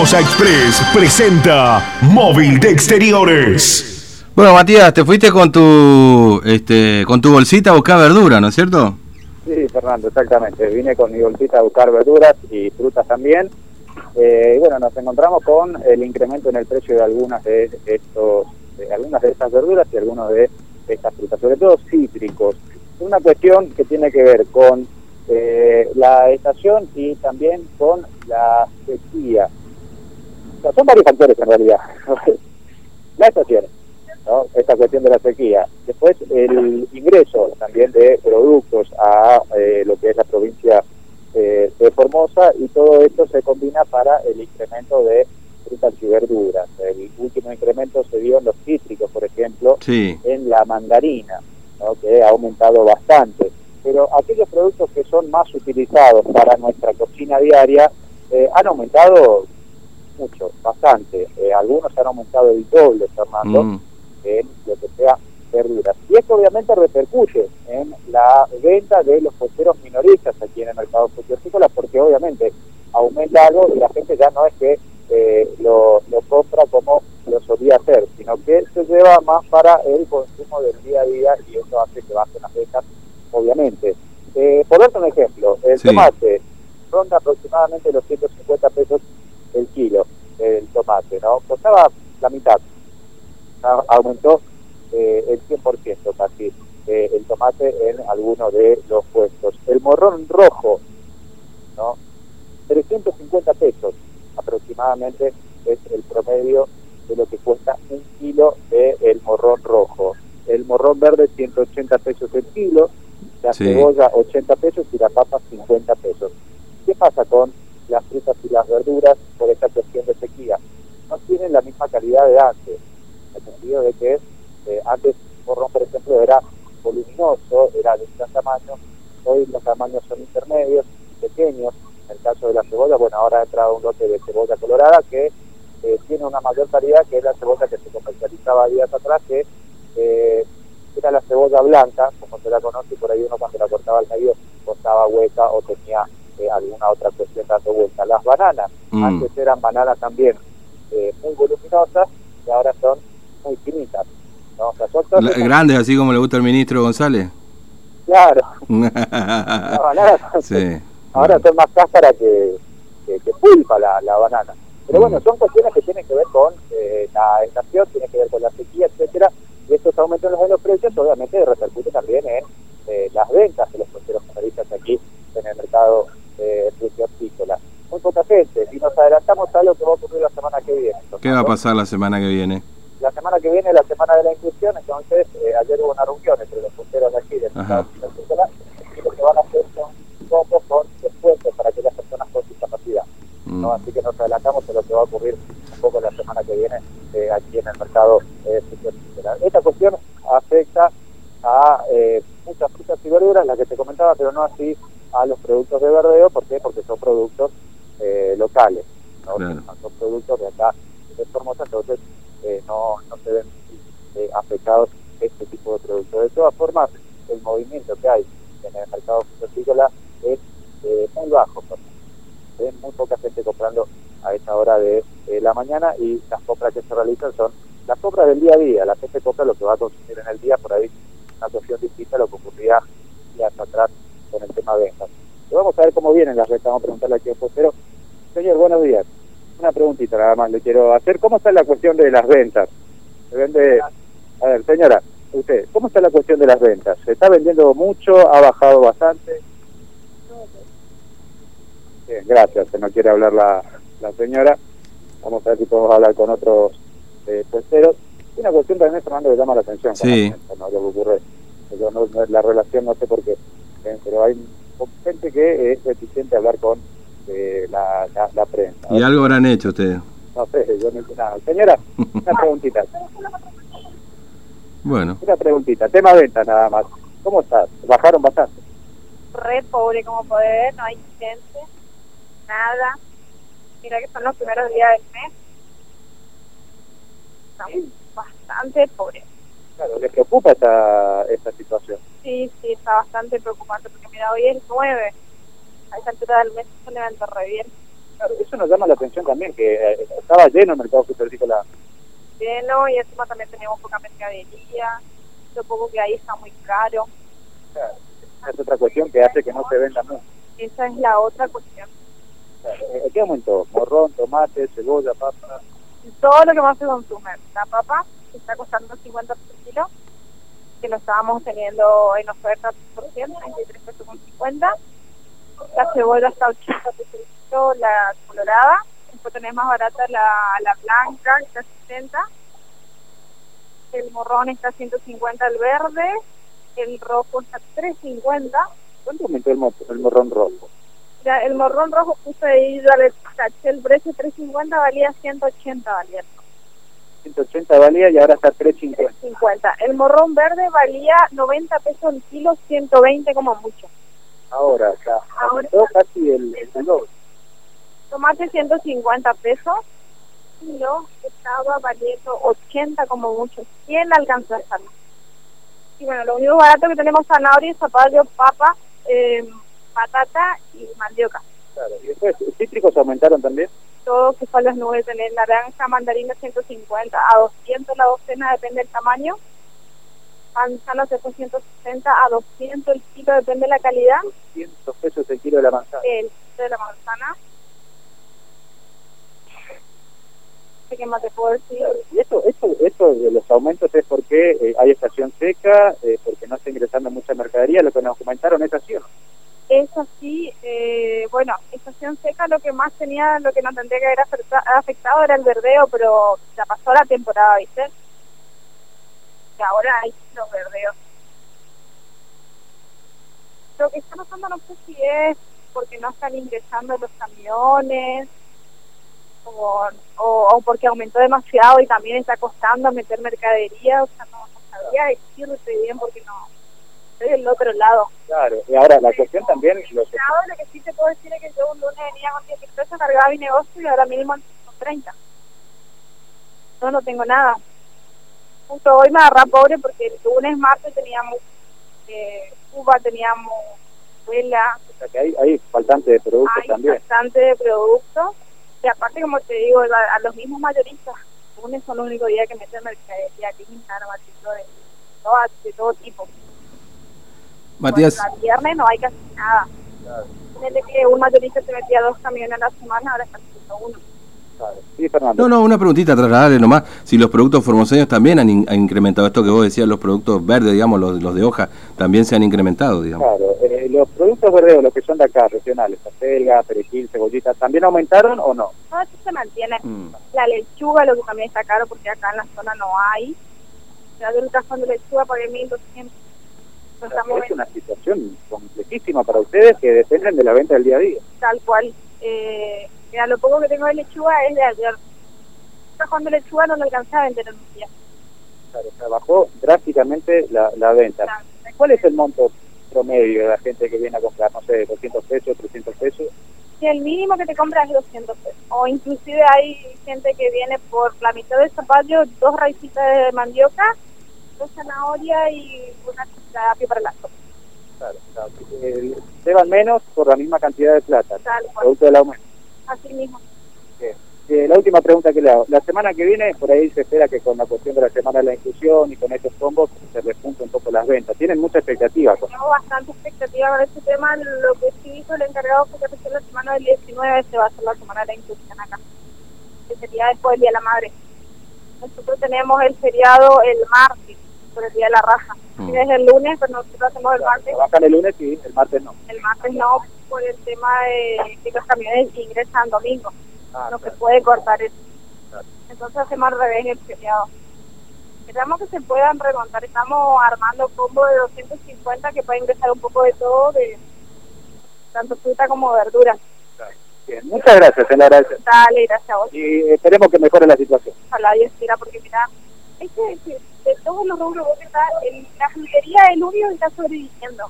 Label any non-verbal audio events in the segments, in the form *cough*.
Formosa Express presenta Móvil de Exteriores. Bueno, Matías, te fuiste con tu este, con tu bolsita a buscar verdura, ¿no es cierto? Sí, Fernando, exactamente. Vine con mi bolsita a buscar verduras y frutas también. Eh, y bueno, nos encontramos con el incremento en el precio de algunas de estos, de algunas de estas verduras y algunos de estas frutas, sobre todo cítricos. Una cuestión que tiene que ver con eh, la estación y también con la sequía. Son varios factores en realidad. *laughs* la estación, esta cuestión de la sequía. Después el ingreso también de productos a eh, lo que es la provincia eh, de Formosa y todo esto se combina para el incremento de frutas y verduras. El último incremento se dio en los cítricos, por ejemplo, en la mandarina, que ha aumentado bastante. Pero aquellos productos que son más utilizados para nuestra cocina diaria eh, han aumentado mucho, bastante. Eh, algunos han aumentado el doble, Fernando, mm. en lo que sea verduras. Y esto obviamente repercute en la venta de los puesteros minoristas aquí en el mercado frutícola, porque obviamente aumenta algo y la gente ya no es que eh, lo, lo, compra como lo solía hacer, sino que se lleva más para el consumo del día a día y eso hace que bajen las ventas, obviamente. Eh, por un ejemplo, el tomate ronda aproximadamente los 150 pesos el kilo, el tomate, ¿no? Costaba la mitad, aumentó eh, el 100% casi eh, el tomate en algunos de los puestos. El morrón rojo, ¿no? 350 pesos aproximadamente es el promedio de lo que cuesta un kilo de el morrón rojo. El morrón verde 180 pesos el kilo, la cebolla 80 pesos y la papa 50 pesos. ¿Qué pasa con las frutas y las verduras por esta cuestión de sequía? No tienen la misma calidad de antes, en el sentido de que eh, antes el morrón, por ejemplo, era voluminoso, era de un gran tamaño, hoy los tamaños son intermedios, pequeños, en el caso de la cebolla, entrado un lote de cebolla colorada que eh, tiene una mayor calidad que la cebolla que se comercializaba días atrás, que eh, era la cebolla blanca, como se la conoce, y por ahí uno cuando la cortaba al medio cortaba hueca o tenía eh, alguna otra cuestión dando vuelta. Las bananas, mm. antes eran bananas también muy voluminosas y ahora son muy finitas. ¿no? grandes, así como le gusta al ministro González. Claro. *laughs* las bananas sí. Ahora son más cáscara que, que, pulpa la, la, banana. Pero bueno, son cuestiones que tienen que ver con eh, la estación, tienen que ver con la sequía, etcétera, y estos aumentos en los precios obviamente repercute también en eh, las ventas de los costeros comerciantes aquí en el mercado eh, frutícola. Muy poca gente, y nos adelantamos a lo que va a ocurrir la semana que viene. ¿Qué va a pasar la semana que viene? La semana que viene es la semana de la inclusión, entonces eh, ayer hubo una reunión entre los punteros de aquí del mercado frutícola y lo que van a hacer son poco con descuentos para aquellas personas con discapacidad. ¿no? Mm. Así que nos adelantamos a lo que va a ocurrir un poco la semana que viene eh, aquí en el mercado eh, Esta cuestión afecta a eh, muchas frutas y verduras, las que te comentaba, pero no así a los productos de verdeo. ¿Por qué? Porque son productos eh, locales, ¿no? son productos de acá de Formosa, entonces eh, no, no se ven afectados este tipo de productos. De todas formas, el movimiento que hay en el mercado frutícola es eh, muy bajo. Hay muy poca gente comprando a esa hora de la mañana y las compras que se realizan son las compras del día a día. La gente compra lo que va a consumir en el día, por ahí una cuestión distinta a lo que ocurría días atrás con el tema de ventas. vamos a ver cómo vienen las ventas, vamos a preguntarle aquí a pero Señor, buenos días. Una preguntita nada más le quiero hacer. ¿Cómo está la cuestión de las ventas? Se vende... A ver, señora, usted, ¿cómo está la cuestión de las ventas? ¿Se está vendiendo mucho? ¿Ha bajado bastante? Bien, gracias, se no quiere hablar la, la señora. Vamos a ver si podemos hablar con otros eh, puesteros. Una cuestión también, Fernando, que llama la atención. Sí. ¿no? Lo que ocurre. la relación no sé por qué, eh, pero hay gente que es reticente a hablar con eh, la, la, prensa. ¿Y algo habrán hecho ustedes? No sé, yo no nada. Señora, una preguntita. Bueno. Una preguntita, tema venta nada más. ¿Cómo estás? ¿Bajaron bastante? Re pobre, como poder, no hay gente, nada. Mira que son los primeros días del mes. Estamos bastante pobres. Claro, ¿les preocupa esta, esta situación? Sí, sí, está bastante preocupante, porque mira, hoy es 9. A esa altura del mes se levanta re bien. Claro, eso nos llama la atención también, que eh, estaba lleno el mercado frutícola. Lleno y encima también teníamos poca mercadería. Lo poco que hay está muy caro. Claro, esa es otra cuestión que hace que no se venda mucho. Esa es la otra cuestión. Eh, ¿Qué aumentó? Morrón, tomate, cebolla, papa. todo lo que más se consume. La papa que está costando 50 por kilo, que lo estábamos teniendo en oferta por 100, 33 pesos con 50. La cebolla está 80 pesos el kilo, la colorada. Después tenés más barata la, la blanca, que está 60. El morrón está 150 el verde. El rojo está 350. ¿Cuánto aumentó el, el morrón rojo? Ya, el morrón rojo puse ahí, yo le caché el precio 350, valía 180 valía. 180 valía y ahora está 350. 50. El morrón verde valía 90 pesos el kilo, 120 como mucho. Ahora está, Ahora aumentó está- casi el, el doble. Tomate 150 pesos, kilo estaba valiendo 80 como mucho. ¿Quién alcanzó a estar? Y bueno, lo único barato que tenemos zanahoria, zapallo, papa, eh, patata y mandioca. Claro. Y después, cítricos aumentaron también. Todo que fue a las nubes, tener naranja, mandarina 150, a 200 la docena, depende del tamaño. Manzana se fue 160, a 200 el kilo, depende de la calidad. 100 pesos el kilo de la manzana. el kilo de la manzana. ¿Qué más te puedo decir? Y esto, esto, esto de los aumentos es porque eh, hay estación seca, eh, porque no está ingresando mucha mercadería, lo que nos comentaron es así, ¿o no? Es así, eh, bueno, estación seca lo que más tenía, lo que no tendría que haber afecta- afectado era el verdeo, pero ya pasó la temporada, ¿viste? Y ahora hay los verdeos. Lo que está pasando no sé si es porque no están ingresando los camiones o, o, o porque aumentó demasiado y también está costando meter mercadería, o sea, no, no sabría decirte bien porque no estoy del otro lado. Claro, y ahora la cuestión también, lo que- Ahora lo que sí te puedo decir es que yo un lunes venía con 10 mil pesos, cargaba mi negocio y ahora mismo con 30. No, no tengo nada. Justo hoy me agarré pobre porque el lunes, martes teníamos eh, uva, teníamos vela, o sea, que hay, hay faltante de productos hay también. bastante de productos. Y aparte, como te digo, a, a los mismos mayoristas, lunes son los únicos días que meten mercadería, armatico de, todo- de todo tipo. Matías, Bueno, el viernes no hay casi nada. Ponele que un mayorista se metía dos camiones a la semana, ahora está haciendo uno. Claro. Sí, Fernando. no, no, una preguntita, trasladarle nomás, si los productos formoseños también han, in- han incrementado esto que vos decías, los productos verdes, digamos, los, los de hoja, también se han incrementado, digamos. Claro, eh, los productos verdes, los que son de acá, regionales, acelga, perejil, cebollita, ¿también aumentaron o no? Todo eso se mantiene. Mm. La lechuga, lo que también está caro porque acá en la zona no hay. Ya yo el cajón de lechuga pagué 1200. Es una situación complejísima para ustedes que dependen de la venta del día a día. tal cual. Eh, mira, lo poco que tengo de lechuga es de ayer. De lechuga no lo alcancé a vender en un día. Claro, o sea, bajó drásticamente la, la venta. Sea, ¿Cuál es el monto promedio de la gente que viene a comprar? No sé, 200 pesos, 300 pesos. Si el mínimo que te compras es 200 pesos. O inclusive hay gente que viene por la mitad de zapallo, dos raicitas de mandioca, dos zanahoria y una apio para la sopa. Claro, claro. Eh, llevan menos por la misma cantidad de plata, Tal producto del aumento. Así mismo. Bien. Eh, la última pregunta que le hago. La semana que viene, por ahí se espera que con la cuestión de la semana de la inclusión y con estos combos se repunte un poco las ventas. Tienen mucha expectativa. Tengo bastante expectativa con este tema. Lo que sí hizo el encargado fue que la semana del 19 se va a hacer la semana de la inclusión acá. Que sería después del Día de la Madre. Nosotros tenemos el feriado el martes, por el Día de la Raza. Mm. Desde el lunes, pero nosotros hacemos el martes. Trabajan el lunes y el martes no. El martes no, por el tema de que los camiones ingresan domingo. Ah, se claro. puede cortar eso. Claro. Entonces hacemos al revés el feriado. Esperamos que se puedan remontar. Estamos armando combo de 250 que puede ingresar un poco de todo, de tanto fruta como verdura. Bien, Muchas gracias, se le agradece. Dale, gracias a vos. Y esperemos que mejore la situación. Ojalá Dios quiera, porque mira, este, este, de todos los rubros vos que está, el, la juguetería es el único que está sobreviviendo.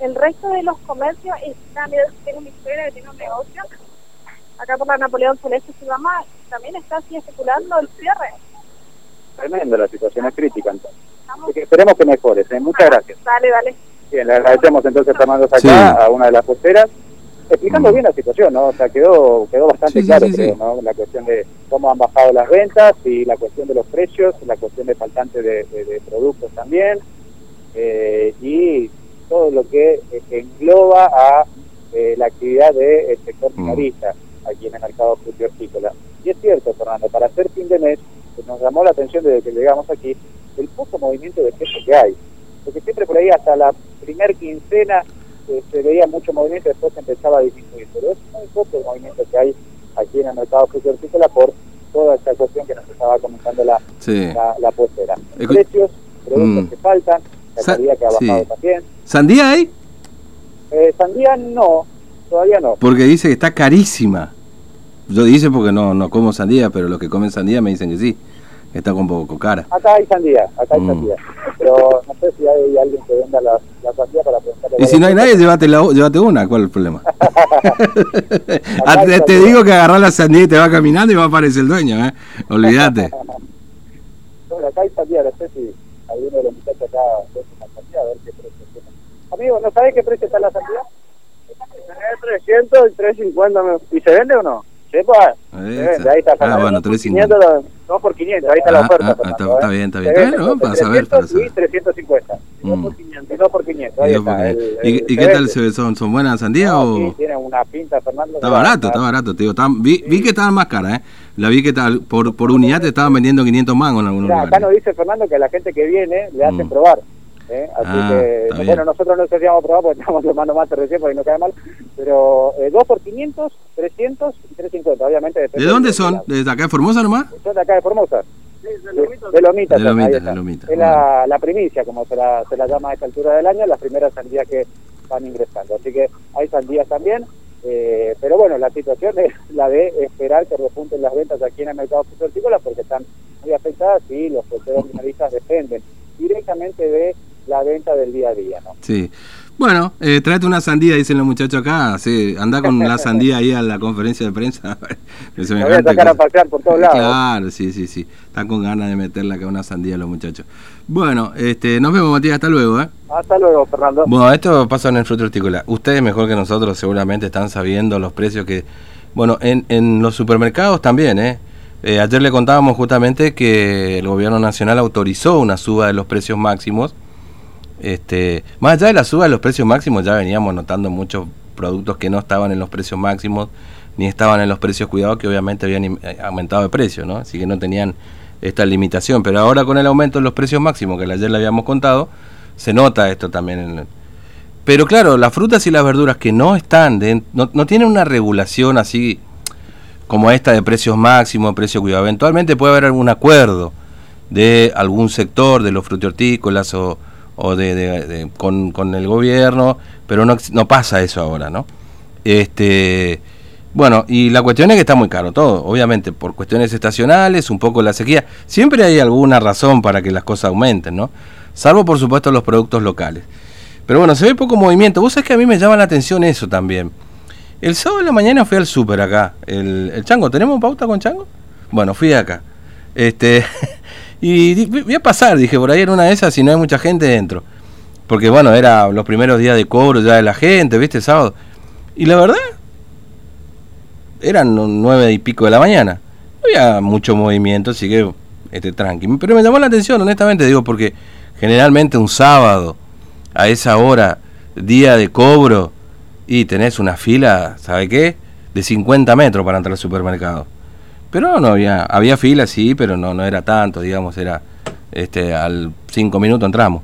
El resto de los comercios están, mira, tengo mi suegra que tiene un negocio, acá por la Napoleón Celeste su mamá, también está así especulando el cierre. Tremenda la situación, es crítica entonces. Así que esperemos que mejore. ¿eh? Muchas gracias. Dale, dale. Bien, le agradecemos entonces a Fernando Sacá, Sí. a una de las posteras. Explicando Mm. bien la situación, ¿no? O sea, quedó, quedó bastante Sí, claro, sí, creo, sí. ¿no? La cuestión de cómo han bajado las ventas y la cuestión de los precios, la cuestión de faltante de, de- de productos también, eh, y todo lo que engloba a eh, la actividad del sector Mm. minorista aquí en el mercado frutihortícola. Y es cierto, Fernando, para hacer fin de mes, pues nos llamó la atención desde que llegamos aquí el poco movimiento de peso que hay. Porque siempre por ahí hasta la primer quincena eh, se veía mucho movimiento y después empezaba a disminuir. Pero es muy poco el movimiento que hay aquí en el mercado frutihortícola por toda esta cuestión que nos estaba comentando la, Sí. la. Escu- Precios, productos Mm. que faltan, la Sa- calidad que ha bajado sí. también. ¿Sandía hay? Eh, sandía no, todavía no. Porque dice que está carísima. Yo dice porque no, no como sandía, pero los que comen sandía me dicen que sí. Está un poco cara. Acá hay sandía, acá hay Mm. sandía. Pero no sé si hay alguien que venda la, la sandía para preguntarle. Y si no hay nadie, llévate, la, llévate una. ¿Cuál es el problema? *laughs* Te, te digo que agarrar la sandía y te va caminando y va a aparecer el dueño, ¿eh? Olvídate. *laughs* Bueno, acá hay sandía, no sé si alguno de los muchachos acá vende una sandía, a ver qué precio tiene. Amigo, ¿no sabés qué precio está la sandía? 300 y 350. ¿Y se vende o no? Sí, pues. Se vende, ahí está. Ah, bueno, Dos por 350. 500, dos por 500, ahí está la Ah, oferta. ah, Fernando, está- está ¿eh? bien, está bien. Está bien, ¿no? Para saber, para 300 y 350. Dos Mm. por 500, y dos por 500, ahí Y, está. el- ¿y, el- y se qué tal se? ¿Son, son buenas sandías No, o...? sí, tiene una pinta, Fernando. Está barato, está barato, te digo. vi, vi que estaban más caras, ¿eh? La vi que tal- por, por unidad te estaban vendiendo 500 mangos en algunos acá lugares. nos dice Fernando que a la gente que viene le hacen Mm. probar. ¿Eh? Así Ah, que, bueno, nosotros no hacíamos probar porque estamos tomando mate recién porque no cae mal. Pero eh, 2 por 500, 300 y 350, obviamente. ¿De dónde son? ¿Desde acá de Formosa nomás? Son de acá de Formosa. de, de Lomitas. De Lomitas, de Lomitas. Es la, la primicia, como se la, se la llama a esta altura del año, las primeras sandías que van ingresando. Así que hay sandías también. eh, pero bueno, la situación es la de esperar que repunten las ventas aquí en el mercado hortícola porque están muy afectadas y los productores minoristas dependen directamente de la venta del día a día. ¿no? Sí. Bueno, eh, tráete una sandía, dicen los muchachos acá. Sí, anda con la sandía ahí a la conferencia de prensa. *laughs* Me voy a sacar a pasear por todos lados. Claro, sí, sí, sí. Están con ganas de meterle acá una sandía a los muchachos. Bueno, este, nos vemos, Matías. Hasta luego, ¿eh? Hasta luego, Fernando. Bueno, esto pasa en el fruto hortícola. Ustedes mejor que nosotros seguramente están sabiendo los precios que... Bueno, en, en los supermercados también, ¿eh? Eh, Ayer le contábamos justamente que el gobierno nacional autorizó una suba de los precios máximos. Este, más allá de la suba de los precios máximos, ya veníamos notando muchos productos que no estaban en los precios máximos, ni estaban en los precios cuidados, que obviamente habían eh, aumentado de precio, ¿no? Así que no tenían esta limitación. Pero ahora con el aumento de los precios máximos, que ayer le habíamos contado, se nota esto también pero claro, las frutas y las verduras que no están, den- no, no tienen una regulación así como esta de precios máximos, precio cuidado. Eventualmente puede haber algún acuerdo de algún sector de los frutihortícolas o, o de, con, con el gobierno, pero no, no pasa eso ahora, ¿no? Este, bueno, y la cuestión es que está muy caro todo, obviamente, por cuestiones estacionales, un poco la sequía. Siempre hay alguna razón para que las cosas aumenten, ¿no? Salvo, por supuesto, los productos locales. Pero bueno, se ve poco movimiento. Vos sabés que a mí me llama la atención eso también. El sábado de la mañana fui al súper acá. El, el Chango, ¿tenemos pauta con Chango? Bueno, fui acá. Este, *laughs* y voy a pasar, dije, por ahí en una de esas, si no hay mucha gente dentro. Porque bueno, era los primeros días de cobro ya de la gente, ¿viste? Sábado. Y la verdad, eran nueve y pico de la mañana. No había mucho movimiento, así que este, tranqui. Pero me llamó la atención, honestamente, digo, porque generalmente un sábado, a esa hora, día de cobro, y tenés una fila, ¿sabe qué? De 50 metros para entrar al supermercado. Pero no había, había fila, sí, pero no, no era tanto, digamos, era este al 5 minutos entramos.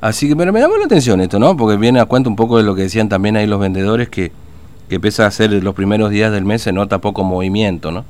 Así que, pero me llamó la atención esto, ¿no? Porque viene a cuenta un poco de lo que decían también ahí los vendedores, que, que pese a ser los primeros días del mes se nota poco movimiento, ¿no?